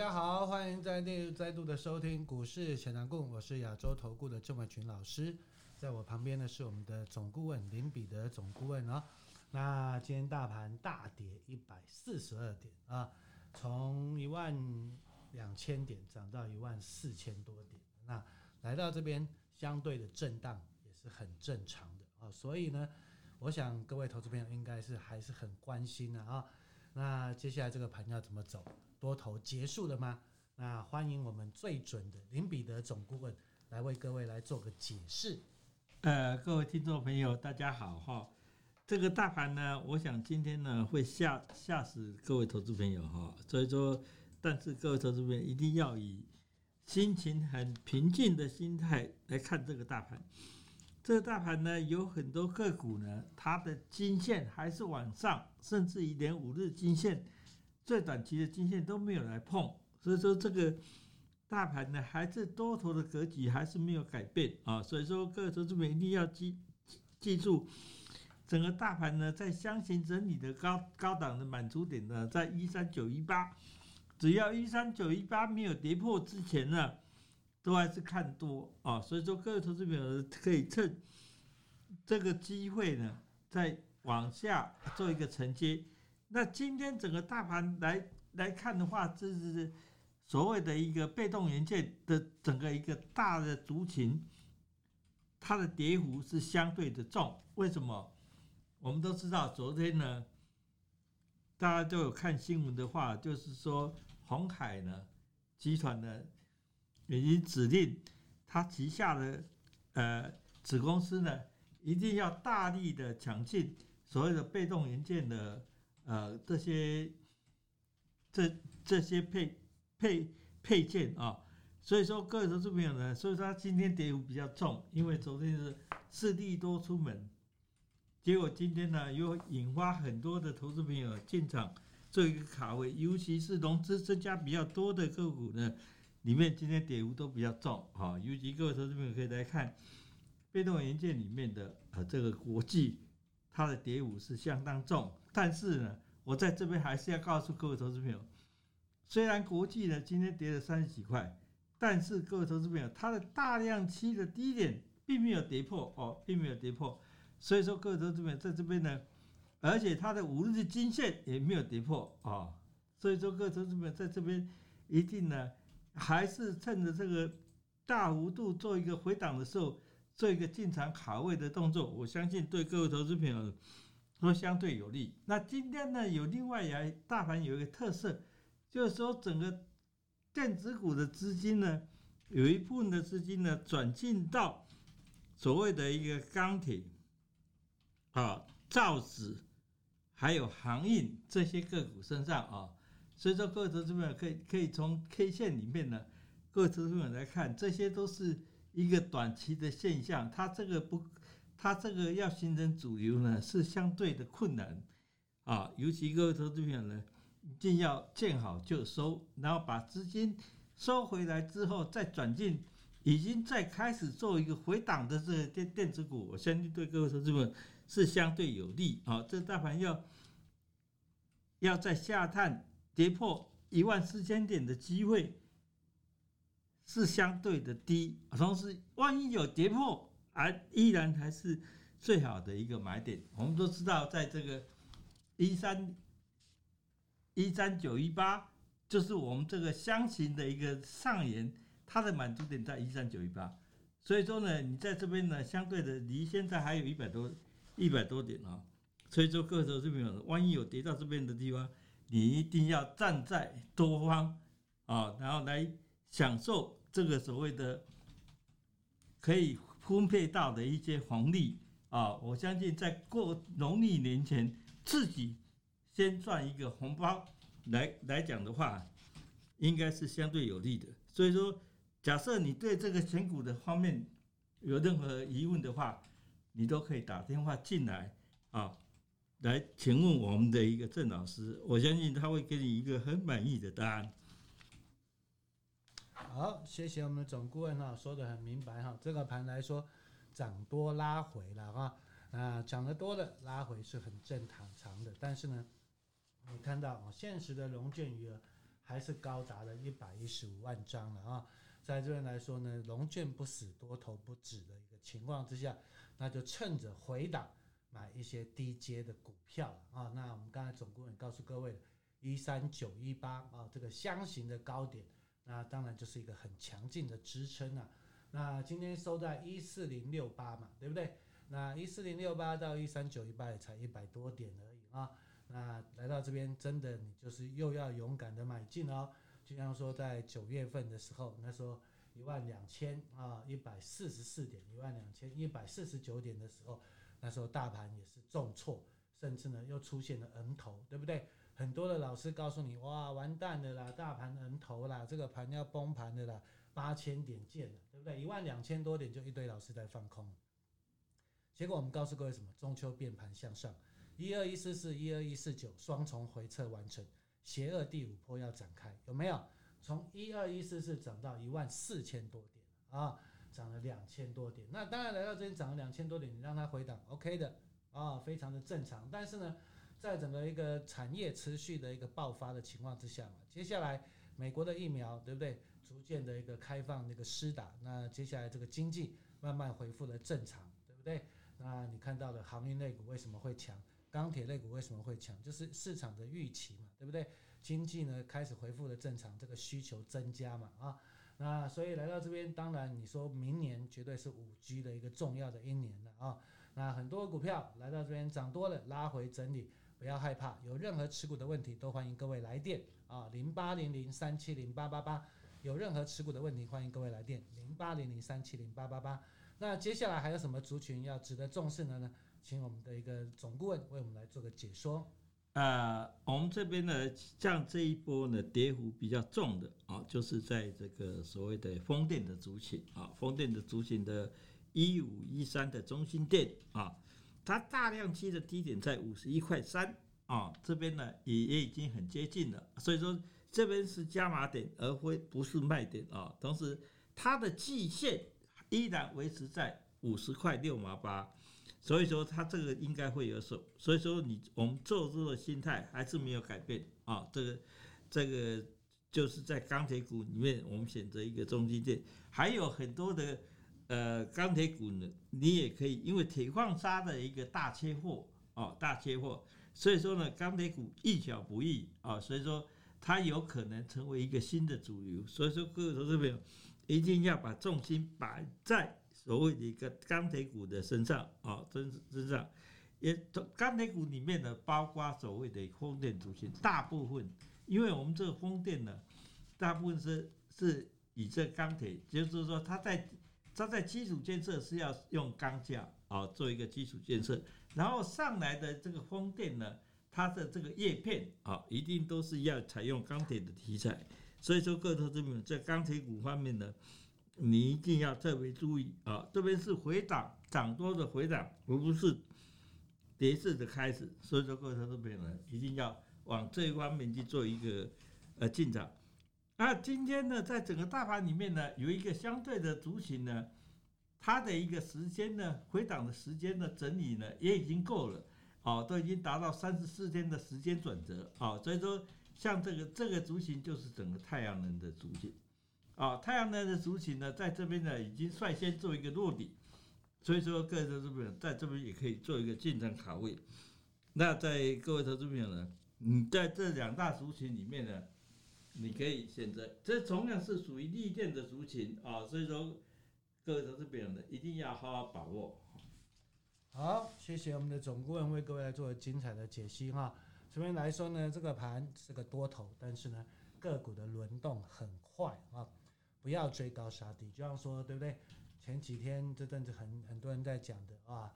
大家好，欢迎再度再度的收听股市强强滚，我是亚洲投顾的郑伟群老师，在我旁边呢是我们的总顾问林彼得总顾问啊。那今天大盘大跌一百四十二点啊，从一万两千点涨到一万四千多点，那来到这边相对的震荡也是很正常的啊，所以呢，我想各位投资朋友应该是还是很关心的啊。那接下来这个盘要怎么走？多头结束了吗？那欢迎我们最准的林彼得总顾问来为各位来做个解释。呃，各位听众朋友，大家好哈。这个大盘呢，我想今天呢会吓吓死各位投资朋友哈。所以说，但是各位投资朋友一定要以心情很平静的心态来看这个大盘。这个大盘呢，有很多个股呢，它的均线还是往上，甚至于连五日均线。最短期的均线都没有来碰，所以说这个大盘呢还是多头的格局还是没有改变啊，所以说各位投资者一定要记记住，整个大盘呢在箱型整理的高高档的满足点呢在一三九一八，只要一三九一八没有跌破之前呢，都还是看多啊，所以说各位投资者可以趁这个机会呢再往下做一个承接。那今天整个大盘来来看的话，这是所谓的一个被动元件的整个一个大的族群，它的跌幅是相对的重。为什么？我们都知道，昨天呢，大家都有看新闻的话，就是说鸿海呢集团呢已经指令他旗下的呃子公司呢，一定要大力的抢进所谓的被动元件的。呃，这些这这些配配配件啊，所以说各位投资朋友呢，所以说他今天跌幅比较重，因为昨天是四利多出门，结果今天呢又引发很多的投资朋友进场做一个卡位，尤其是融资增加比较多的个股呢，里面今天跌幅都比较重啊，尤其各位投资朋友可以来看被动元件里面的呃这个国际，它的跌幅是相当重。但是呢，我在这边还是要告诉各位投资朋友，虽然国际呢今天跌了三十几块，但是各位投资朋友，它的大量期的低点并没有跌破哦，并没有跌破，所以说各位投资朋友在这边呢，而且它的五日均线也没有跌破啊，所以说各位投资朋友在这边一定呢，还是趁着这个大幅度做一个回档的时候，做一个进场卡位的动作，我相信对各位投资朋友。说相对有利。那今天呢，有另外一大盘有一个特色，就是说整个电子股的资金呢，有一部分的资金呢转进到所谓的一个钢铁啊、造纸，还有航运这些个股身上啊。所以说，各位投资者可以可以从 K 线里面呢，各位投资者来看，这些都是一个短期的现象，它这个不。它这个要形成主流呢，是相对的困难啊，尤其各位投资朋友呢，一定要见好就收，然后把资金收回来之后再转进，已经在开始做一个回档的这个电电子股，我相信对各位投资者是相对有利啊。这大盘要要在下探跌破一万四千点的机会是相对的低，同时万一有跌破。还依然还是最好的一个买点。我们都知道，在这个一三一三九一八，就是我们这个箱型的一个上沿，它的满足点在一三九一八。所以说呢，你在这边呢，相对的离现在还有一百多一百多点啊。所以说，各位投资朋友，万一有跌到这边的地方，你一定要站在多方啊，然后来享受这个所谓的可以。分配到的一些红利啊，我相信在过农历年前自己先赚一个红包来来讲的话，应该是相对有利的。所以说，假设你对这个选股的方面有任何疑问的话，你都可以打电话进来啊，来请问我们的一个郑老师，我相信他会给你一个很满意的答案。好，谢谢我们的总顾问哈，说的很明白哈。这个盘来说，涨多拉回了哈，啊，涨得多了拉回是很正常常的。但是呢，你看到啊，现实的融券余额还是高达了一百一十五万张了啊。在这边来说呢，龙卷不死，多头不止的一个情况之下，那就趁着回档买一些低阶的股票啊。那我们刚才总顾问告诉各位，一三九一八啊，这个箱型的高点，那当然就是一个很强劲的支撑啊。那今天收在一四零六八嘛，对不对？那一四零六八到一三九一八也才一百多点而已啊。那来到这边，真的你就是又要勇敢的买进哦。就像说在九月份的时候，那时候一万两千啊一百四十四点，一万两千一百四十九点的时候，那时候大盘也是重挫，甚至呢又出现了 N 头，对不对？很多的老师告诉你，哇，完蛋了啦，大盘 N 头啦，这个盘要崩盘的啦，八千点见了，对不对？一万两千多点就一堆老师在放空。结果我们告诉各位什么？中秋变盘向上，一二一四四，一二一四九，双重回撤完成。邪恶第五波要展开，有没有？从一二一四四涨到一万四千多点啊，涨了两千多点。那当然来到这边涨了两千多点，你让它回档，OK 的啊，非常的正常。但是呢，在整个一个产业持续的一个爆发的情况之下嘛，接下来美国的疫苗对不对？逐渐的一个开放那个施打，那接下来这个经济慢慢恢复了正常，对不对？那你看到了航运类股为什么会强？钢铁类股为什么会强？就是市场的预期嘛，对不对？经济呢开始恢复了正常，这个需求增加嘛，啊，那所以来到这边，当然你说明年绝对是五 G 的一个重要的一年了啊。那很多股票来到这边涨多了，拉回整理，不要害怕，有任何持股的问题都欢迎各位来电啊，零八零零三七零八八八，有任何持股的问题欢迎各位来电零八零零三七零八八八。那接下来还有什么族群要值得重视的呢？请我们的一个总顾问为我们来做个解说。啊、呃，我们这边呢，像这一波呢，跌幅比较重的啊、就是在这个所谓的风电的族群啊，风电的族群的一五一三的中心电啊，它大量期的低点在五十一块三啊，这边呢也也已经很接近了，所以说这边是加码点，而非不是卖点啊。同时，它的季线依然维持在五十块六毛八。所以说它这个应该会有手，所以说你我们做多的心态还是没有改变啊。这个这个就是在钢铁股里面，我们选择一个中兴电，还有很多的呃钢铁股呢，你也可以，因为铁矿砂的一个大缺货哦，大缺货，所以说呢钢铁股易小不易啊，所以说它有可能成为一个新的主流。所以说各位投资朋友一定要把重心摆在。所谓的一个钢铁股的身上啊，身身上也钢铁股里面呢，包括所谓的风电族群，大部分，因为我们这个风电呢，大部分是是以这钢铁，就是说它在它在基础建设是要用钢架啊做一个基础建设，然后上来的这个风电呢，它的这个叶片啊，一定都是要采用钢铁的题材，所以说各位投资者在钢铁股方面呢。你一定要特别注意啊！这边是回档，涨多的回档，而不是跌势的开始。所以说，各位投资朋友呢，一定要往这一方面去做一个呃进场。那今天呢，在整个大盘里面呢，有一个相对的族群呢，它的一个时间呢，回档的时间的整理呢，也已经够了，哦，都已经达到三十四天的时间转折，哦，所以说，像这个这个族群就是整个太阳能的族群。啊，太阳能的族群呢，在这边呢已经率先做一个落地，所以说各位投资朋友在这边也可以做一个进场卡位。那在各位投资朋友呢，你在这两大族群里面呢，你可以选择，这同样是属于利电的族群啊，所以说各位投资朋友呢一定要好好把握。好，谢谢我们的总顾问为各位来做精彩的解析哈。这边来说呢，这个盘是个多头，但是呢个股的轮动很快啊。不要追高杀低，就像说，对不对？前几天这阵子很很多人在讲的啊，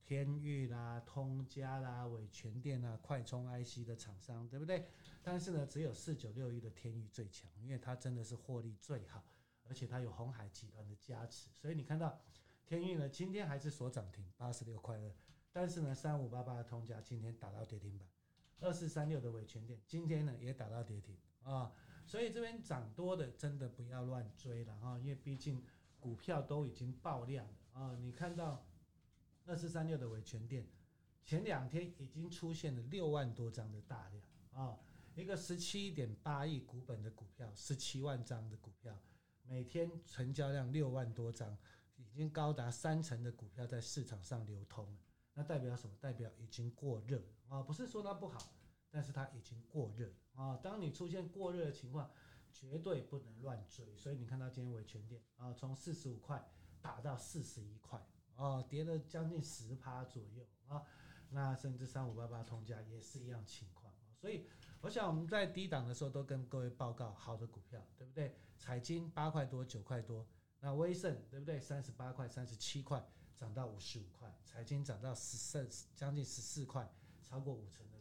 天钰啦、通家啦、伟诠电啦、快充 IC 的厂商，对不对？但是呢，只有四九六一的天钰最强，因为它真的是获利最好，而且它有红海集团的加持，所以你看到天钰呢，今天还是所涨停八十六块二，但是呢，三五八八的通家今天打到跌停板，二四三六的伟诠电今天呢也打到跌停啊。所以这边涨多的真的不要乱追了哈，因为毕竟股票都已经爆量了啊！你看到二四三六的维权店，前两天已经出现了六万多张的大量啊，一个十七点八亿股本的股票，十七万张的股票，每天成交量六万多张，已经高达三成的股票在市场上流通，那代表什么？代表已经过热啊，不是说它不好，但是它已经过热啊。当你出现过热的情况，绝对不能乱追。所以你看到今天维权店啊，从四十五块打到四十一块啊，跌了将近十趴左右啊。那甚至三五八八通家也是一样情况。所以我想我们在低档的时候都跟各位报告好的股票，对不对？彩晶八块多九块多，那威盛对不对？三十八块三十七块涨到五十五块，彩晶涨到十四将近十四块，超过五成的。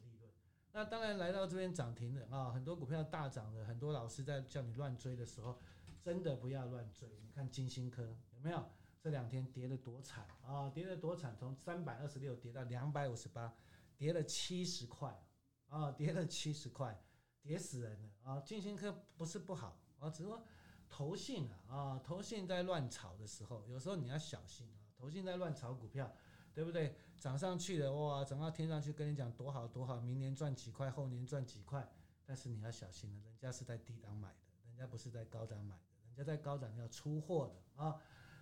那当然来到这边涨停了啊，很多股票大涨了，很多老师在叫你乱追的时候，真的不要乱追。你看金星科有没有？这两天跌得多惨啊！跌得多惨，从三百二十六跌到两百五十八，跌了七十块。啊，跌了七十块，跌死人了啊！金星科不是不好啊，只是说投信啊啊，投信在乱炒的时候，有时候你要小心啊。投信在乱炒股票，对不对？涨上去了哇，涨到天上去，跟你讲多好多好，明年赚几块，后年赚几块。但是你要小心了，人家是在低档买的，人家不是在高档买的，人家在高档要出货的啊。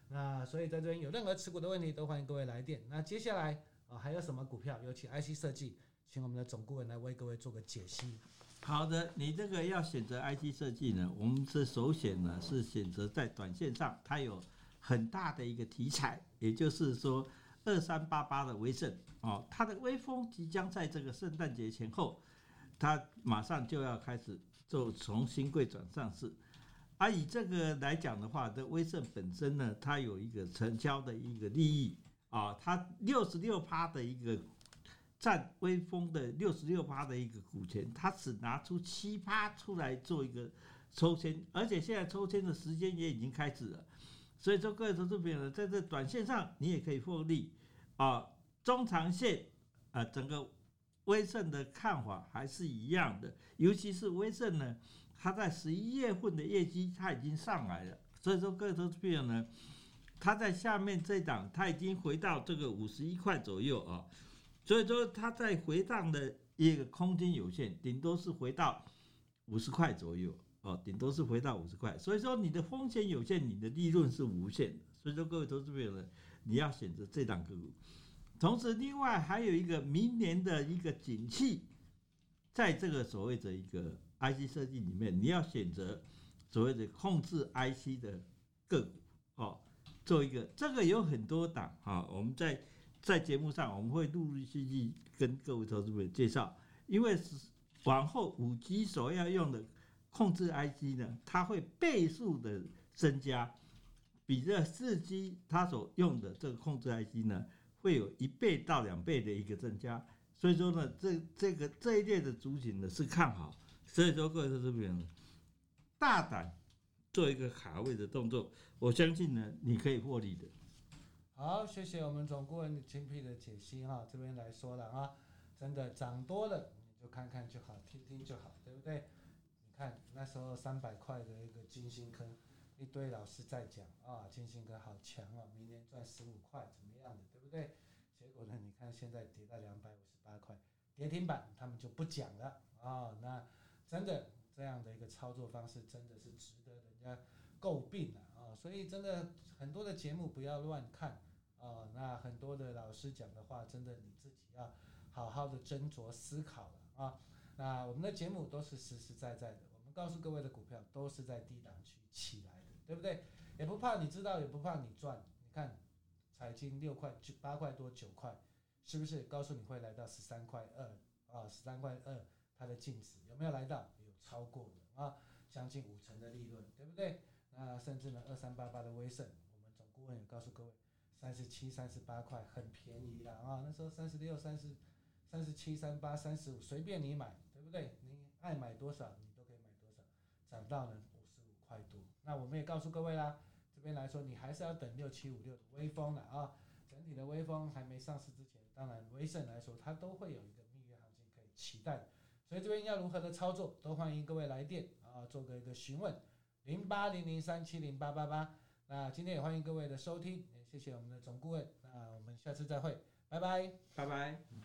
那所以在这边有任何持股的问题，都欢迎各位来电。那接下来啊，还有什么股票？尤其 IC 设计。请我们的总顾问来为各位做个解析。好的，你这个要选择 IC 设计呢，我们是首选呢是选择在短线上，它有很大的一个题材，也就是说二三八八的威盛哦，它的威锋即将在这个圣诞节前后，它马上就要开始做从新贵转上市。而以这个来讲的话，这威盛本身呢，它有一个成交的一个利益啊，它六十六趴的一个。占威锋的六十六趴的一个股权，他只拿出七趴出来做一个抽签，而且现在抽签的时间也已经开始了，所以说各位投资朋友呢，在这短线上你也可以获利啊，中长线啊，整个威盛的看法还是一样的，尤其是威盛呢，它在十一月份的业绩它已经上来了，所以说各位投资朋友呢，它在下面这档它已经回到这个五十一块左右啊。所以说，它在回档的一个空间有限，顶多是回到五十块左右哦，顶多是回到五十块。所以说，你的风险有限，你的利润是无限的。所以说，各位投资朋友呢，你要选择这档个股。同时，另外还有一个明年的一个景气，在这个所谓的一个 IC 设计里面，你要选择所谓的控制 IC 的个股哦，做一个这个有很多档啊，我们在。在节目上，我们会陆陆续续跟各位投资朋友介绍，因为是往后五 G 所要用的控制 IC 呢，它会倍数的增加，比这四 G 它所用的这个控制 IC 呢，会有一倍到两倍的一个增加。所以说呢，这这个这一列的主景呢是看好，所以说各位投资者大胆做一个卡位的动作，我相信呢你可以获利的。好，谢谢我们总顾问精辟的解析哈，这边来说了啊，真的涨多了你就看看就好，听听就好，对不对？你看那时候三百块的一个晶心坑，一堆老师在讲啊，金星哥好强啊，明年赚十五块怎么样的，对不对？结果呢，你看现在跌到两百五十八块，跌停板他们就不讲了啊，那真的这样的一个操作方式真的是值得人家诟病了啊，所以真的很多的节目不要乱看。哦，那很多的老师讲的话，真的你自己要好好的斟酌思考了啊。那我们的节目都是实实在在的，我们告诉各位的股票都是在低档区起来，对不对？也不怕你知道，也不怕你赚。你看，彩晶六块九八块多九块，是不是？告诉你会来到十三块二啊，十三块二，它的净值有没有来到？有超过的啊，将近五成的利润，对不对？那甚至呢，二三八八的威盛，我们总顾问也告诉各位。三十七、三十八块，很便宜了啊！那时候三十六、三十、三十七、三八、三十五，随便你买，对不对？你爱买多少，你都可以买多少。涨到了五十五块多，那我们也告诉各位啦，这边来说，你还是要等六七五六的威锋了啊！整体的威锋还没上市之前，当然威盛来说，它都会有一个蜜月行情可以期待。所以这边要如何的操作，都欢迎各位来电啊，做个一个询问，零八零零三七零八八八。那今天也欢迎各位的收听。谢谢我们的总顾问，那我们下次再会，拜拜，拜拜。